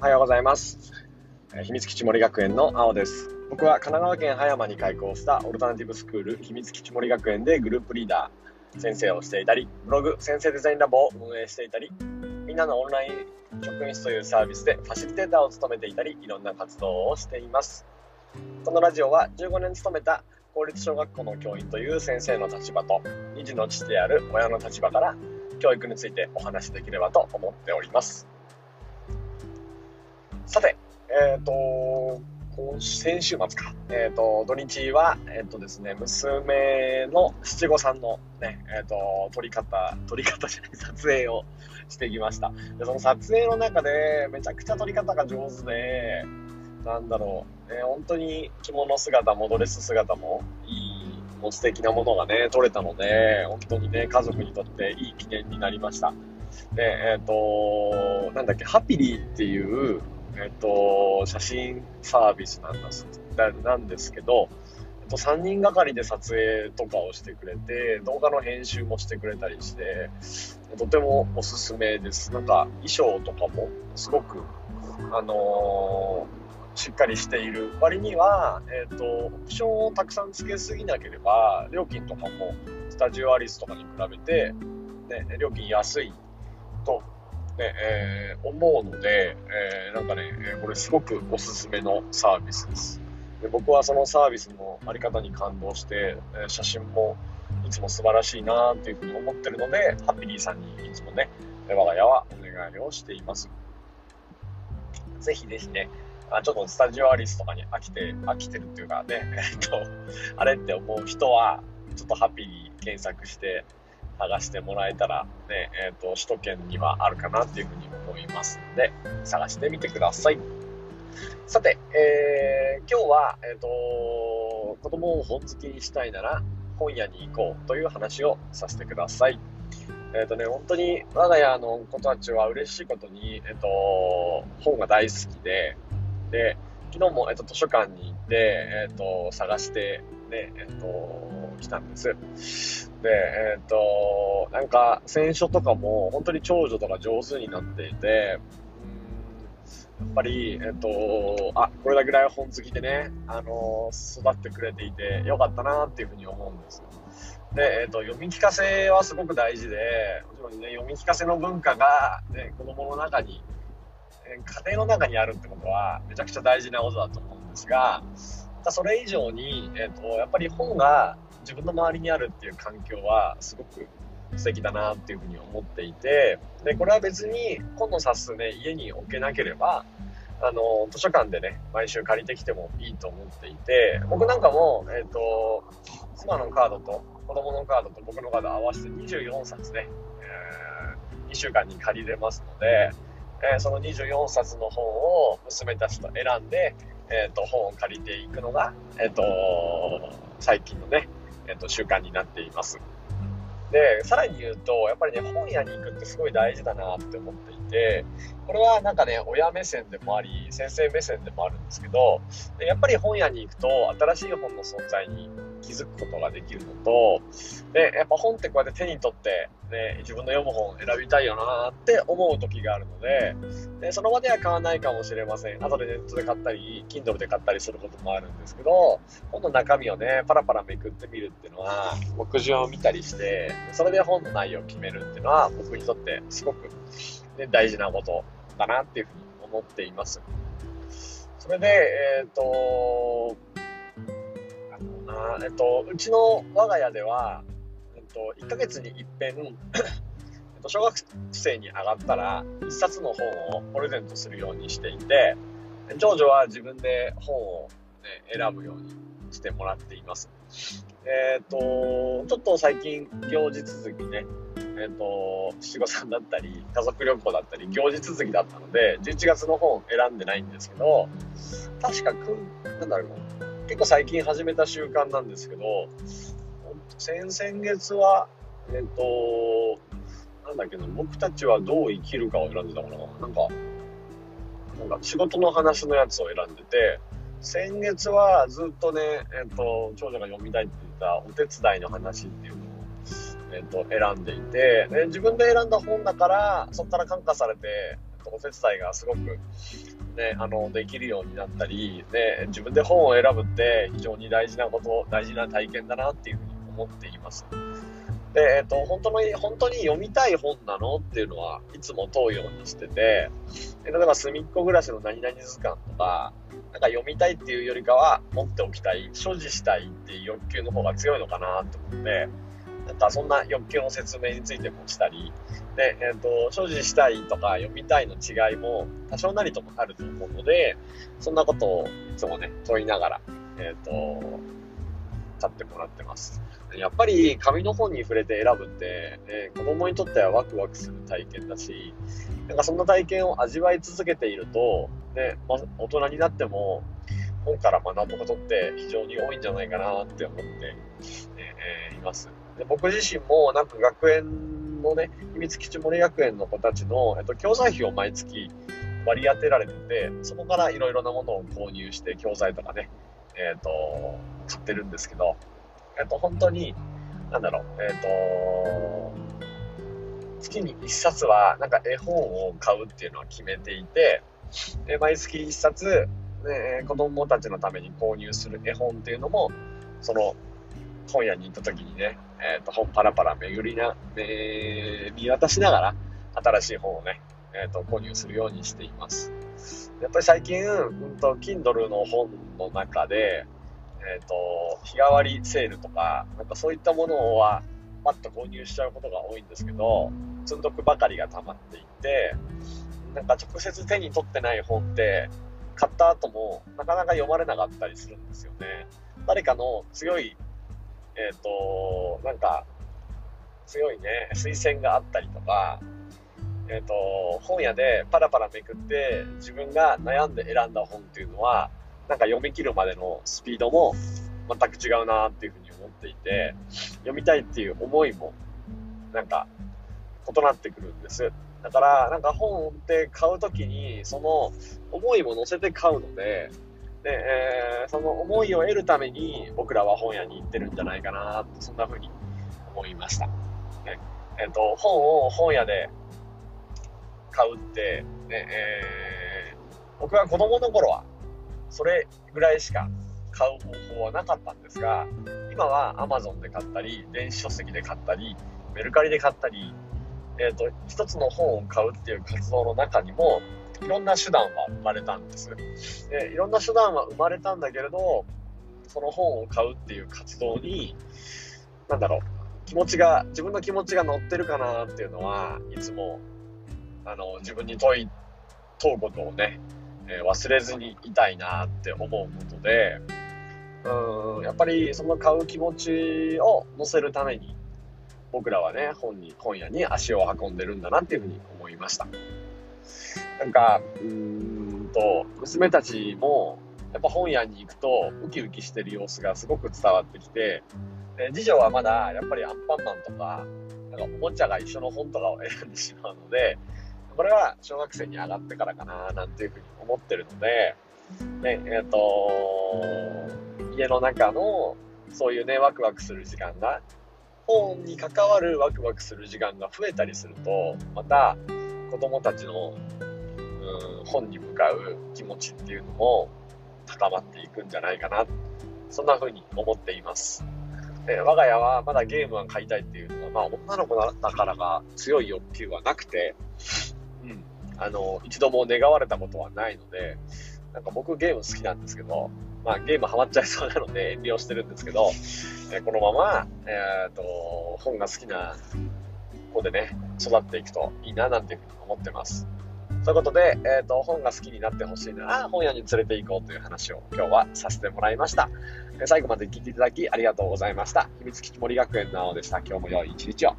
おはようございます。え秘密基地森学園の青です。僕は神奈川県葉山に開校したオルタナティブスクール秘密基地森学園でグループリーダー、先生をしていたり、ブログ先生デザインラボを運営していたり、みんなのオンライン職員室というサービスでファシリテーターを務めていたり、いろんな活動をしています。このラジオは15年勤めた公立小学校の教員という先生の立場と、2児の父である親の立場から教育についてお話しできればと思っております。さて、えっ、と、先週末か、えっ、と、土日は、えっ、とですね、娘の七五三のね、えっ、と、撮り方、撮り方じゃない、撮影をしてきました。で、その撮影の中で、めちゃくちゃ撮り方が上手で、なんだろう、ね、本当に着物姿もドレス姿もいい、もう素敵なものがね、撮れたので、本当にね、家族にとっていい記念になりました。で、えっ、と、なんだっけ、ハピリーっていう、えっ、と、写真サービスなんですなんですけど、えっと、3人がかりで撮影とかをしてくれて、動画の編集もしてくれたりして、とてもおすすめです。なんか、衣装とかもすごく、あのーしっかりしている割には、えっ、と、オプションをたくさん付けすぎなければ、料金とかもスタジオアリスとかに比べて、ね、料金安いと、ねえー思うので、えーなんかね、これすごくおすすめのサービスです。で僕はそのサービスのあり方に感動して、え写真もいつも素晴らしいなっていうふうに思ってるので、ハッピリーさんにいつもね、我が家はお願いをしています。ぜひぜひね、あちょっとスタジオアリスとかに飽きて、飽きてるっていうかね、えっと、あれって思う人は、ちょっとハッピリー検索して探してもらえたら、ね、えっ、と、首都圏にはあるかなっていうふうに思いますので、探してみてください。さて、えー今日は、えっ、と、子供を本好きにしたいなら、本屋に行こうという話をさせてください。えっ、とね、本当に我が家の子たちは嬉しいことに、えっ、と、本が大好きで、で、昨日も、えっと、図書館に行って、えっと、探して、ね、えっと、来たんです。で、えっと、なんか、選書とかも、本当に長女とか上手になっていて、やっぱり、えっと、あ、これだけぐらい本好きでね、あの、育ってくれていてよかったなっていうふうに思うんですよ。で、えっと、読み聞かせはすごく大事で、もちろんね、読み聞かせの文化が、ね、子供の中にえ家庭の中にあるってことはめちゃくちゃ大事なことだと思うんですが、それ以上に、えー、とやっぱり本が自分の周りにあるっていう環境はすごく素敵だなっていうふうに思っていてでこれは別に本の冊数ね家に置けなければあの図書館でね毎週借りてきてもいいと思っていて僕なんかも、えー、と妻のカードと子供のカードと僕のカード合わせて24冊ね、え2週間に借りれますので、えーその24冊の本を娘たちと選んで、えー、と本を借りていくのが、えー、と最近のね、えっ、と習慣になっています。で、さらに言うと、やっぱりね、本屋に行くってすごい大事だなって思っていて、これはなんかね、親目線でもあり、先生目線でもあるんですけど、やっぱり本屋に行くと、新しい本の存在に気づくことができるのと、で、やっぱ本ってこうやって手に取って、ね、自分の読む本を選びたいよなって思う時があるので、でその場では買わないかもしれません。後でネットで買ったり、Kindle で買ったりすることもあるんですけど、本の中身をね、パラパラめくってみるっていうのは、目次を見たりして、それで本の内容を決めるっていうのは、僕にとってすごく、ね、大事なことだなっていうふうに思っています。それで、えっ、と、あえっと、うちの我が家では、えっと、1ヶ月に一遍、えっと小学生に上がったら、1冊の本をプレゼントするようにしていて、長女は自分で本を、ね、選ぶようにしてもらっています。えっ、と、ちょっと最近、行事続きね、えっ、と、七五三だったり、家族旅行だったり、行事続きだったので、11月の本選んでないんですけど、確かく、なんだろう、結構最近始めた習慣なんですけど、先々月は、えっ、と、なんだっけな、僕たちはどう生きるかを選んでたかな。なんか、なんか仕事の話のやつを選んでて、先月はずっとね、えっ、と、長女が読みたいって言ったお手伝いの話っていうのを、えっ、と、選んでいて、で自分で選んだ本だから、そこから感化されて、お手伝いがすごくね、あの、できるようになったり、ね、自分で本を選ぶって非常に大事なこと、大事な体験だなっていうふうに思っています。で、えっ、と、本当の、本当に読みたい本なのっていうのはいつも問うようにしてて、例えば、隅っこ暮らしの何々図鑑とか、なんか読みたいっていうよりかは、持っておきたい、所持したいっていう欲求の方が強いのかなと思って、なんかそんな欲求の説明についてもしたり、で、えっ、ー、と、所持したいとか読みたいの違いも多少なりともあると思うので、そんなことをいつもね、問いながら、えっ、ー、と、買ってもらってます。やっぱり紙の本に触れて選ぶって、えー、子供にとってはワクワクする体験だし、なんかそんな体験を味わい続けていると、ね、ま、大人になっても本から学ぶことって非常に多いんじゃないかなって思って、えー、います。で僕自身もなんか学園のね、秘密基地森学園の子たちの、えっと、教材費を毎月割り当てられてて、そこからいろいろなものを購入して教材とかね、えっ、と、買ってるんですけど、えっ、と、本当に、なんだろう、えっ、と、月に1冊はなんか絵本を買うっていうのは決めていて、で毎月1冊、ね、子供たちのために購入する絵本っていうのも、その本屋に行った時にね、えっ、ー、と、本パラパラ巡りな、えー、見渡しながら、新しい本をね、えっ、と、購入するようにしています。やっぱり最近、うんと、Kindle の本の中で、えっ、と、日替わりセールとか、なんかそういったものは、パッと購入しちゃうことが多いんですけど、積んどくばかりが溜まっていて、なんか直接手に取ってない本って、買った後もなかなか読まれなかったりするんですよね。誰かの強いえっ、ー、と、なんか、強いね、推薦があったりとか、えっ、ー、と、本屋でパラパラめくって自分が悩んで選んだ本っていうのは、なんか読み切るまでのスピードも全く違うなっていうふうに思っていて、読みたいっていう思いも、なんか、異なってくるんです。だから、なんか本って買うときに、その思いも乗せて買うので、で、えー、その思いを得るために僕らは本屋に行ってるんじゃないかなと、そんな風に思いました。ねえーと、本を本屋で買うって、ねえー、僕は子供の頃はそれぐらいしか買う方法はなかったんですが、今は Amazon で買ったり、電子書籍で買ったり、メルカリで買ったり、えっ、ー、と、一つの本を買うっていう活動の中にも、いろんな手段は生まれたんです。でいろんな手段は生まれたんだけれど、その本を買うっていう活動に、なんだろう、気持ちが、自分の気持ちが乗ってるかなっていうのは、いつも、あの、自分に問い、問うことをね、えー、忘れずにいたいなって思うことで、うん、やっぱりその買う気持ちを乗せるために、僕らはね、本に、本屋に足を運んでるんだなっていうふうに思いました。なんか、うーんと、娘たちも、やっぱ本屋に行くと、ウキウキしてる様子がすごく伝わってきて、で次女はまだ、やっぱりアンパンマンとか、なんかおもちゃが一緒の本とかを選んでしまうので、これは小学生に上がってからかな、なんていうふうに思ってるので、ね、えっ、ー、と、家の中の、そういうね、ワクワクする時間が、本に関わるワクワクする時間が増えたりすると、また、子供たちのうん、本に向かう気持ちっていうのも高まっていくんじゃないかな。そんな風に思っています。で我が家はまだゲームは買いたいっていうのは、まあ女の子だからが強い欲求はなくて、うん、あの、一度も願われたことはないので、なんか僕ゲーム好きなんですけど、まあゲームハマっちゃいそうなので遠慮してるんですけど、えこのまま、えっ、ー、と、本が好きな子でね、育っていくといいななんていうふうに思ってます。ということで、え、ー、と、本が好きになってほしいなら、本屋に連れて行こうという話を今日はさせてもらいました。最後まで聞いていただきありがとうございました。秘密基地森学園の青でした。今日も良い一日を。